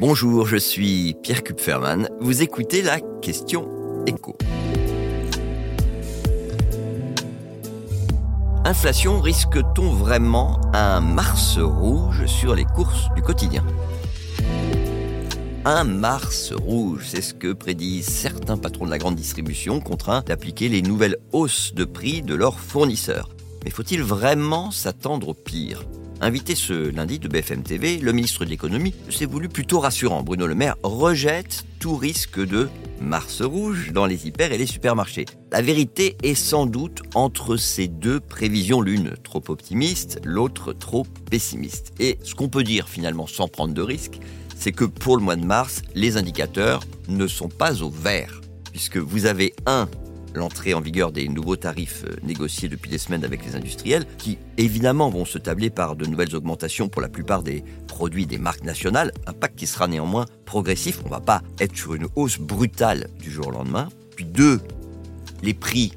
Bonjour, je suis Pierre Kupferman. Vous écoutez la question écho. Inflation, risque-t-on vraiment un Mars rouge sur les courses du quotidien? Un Mars rouge, c'est ce que prédisent certains patrons de la grande distribution contraints d'appliquer les nouvelles hausses de prix de leurs fournisseurs. Mais faut-il vraiment s'attendre au pire? Invité ce lundi de BFM TV, le ministre de l'économie s'est voulu plutôt rassurant. Bruno Le Maire rejette tout risque de Mars rouge dans les hyper et les supermarchés. La vérité est sans doute entre ces deux prévisions, l'une trop optimiste, l'autre trop pessimiste. Et ce qu'on peut dire finalement sans prendre de risque, c'est que pour le mois de mars, les indicateurs ne sont pas au vert, puisque vous avez un l'entrée en vigueur des nouveaux tarifs euh, négociés depuis des semaines avec les industriels, qui évidemment vont se tabler par de nouvelles augmentations pour la plupart des produits des marques nationales, un pacte qui sera néanmoins progressif, on ne va pas être sur une hausse brutale du jour au lendemain. Puis deux, les prix,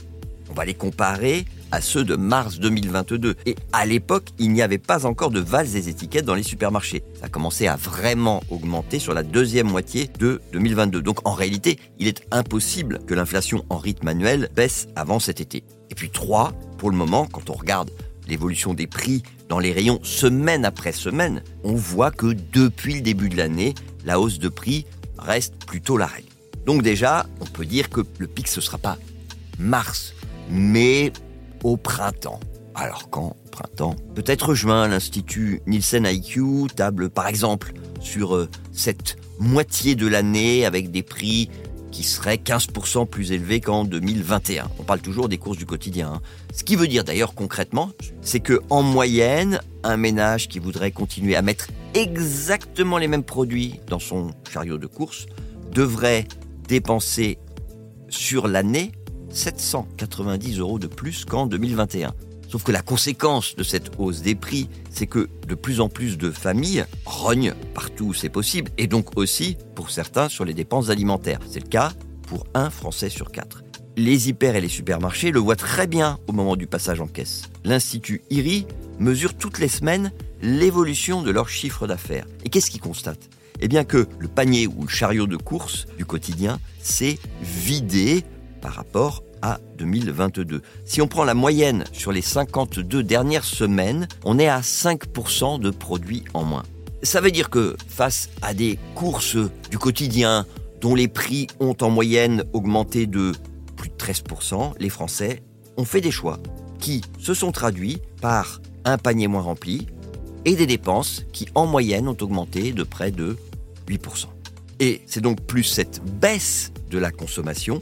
on va les comparer à ceux de mars 2022. Et à l'époque, il n'y avait pas encore de valses des étiquettes dans les supermarchés. Ça a commencé à vraiment augmenter sur la deuxième moitié de 2022. Donc en réalité, il est impossible que l'inflation en rythme annuel baisse avant cet été. Et puis trois, pour le moment, quand on regarde l'évolution des prix dans les rayons semaine après semaine, on voit que depuis le début de l'année, la hausse de prix reste plutôt la règle. Donc déjà, on peut dire que le pic, ce sera pas mars, mais au printemps. Alors quand printemps Peut-être juin, l'Institut Nielsen IQ table par exemple sur euh, cette moitié de l'année avec des prix qui seraient 15% plus élevés qu'en 2021. On parle toujours des courses du quotidien. Hein. Ce qui veut dire d'ailleurs concrètement, c'est que en moyenne, un ménage qui voudrait continuer à mettre exactement les mêmes produits dans son chariot de course devrait dépenser sur l'année 790 euros de plus qu'en 2021. Sauf que la conséquence de cette hausse des prix, c'est que de plus en plus de familles rognent partout où c'est possible, et donc aussi, pour certains, sur les dépenses alimentaires. C'est le cas pour un Français sur quatre. Les hyper et les supermarchés le voient très bien au moment du passage en caisse. L'Institut IRI mesure toutes les semaines l'évolution de leur chiffre d'affaires. Et qu'est-ce qu'il constate Eh bien que le panier ou le chariot de course du quotidien s'est vidé par rapport à 2022. Si on prend la moyenne sur les 52 dernières semaines, on est à 5% de produits en moins. Ça veut dire que face à des courses du quotidien dont les prix ont en moyenne augmenté de plus de 13%, les Français ont fait des choix qui se sont traduits par un panier moins rempli et des dépenses qui en moyenne ont augmenté de près de 8%. Et c'est donc plus cette baisse de la consommation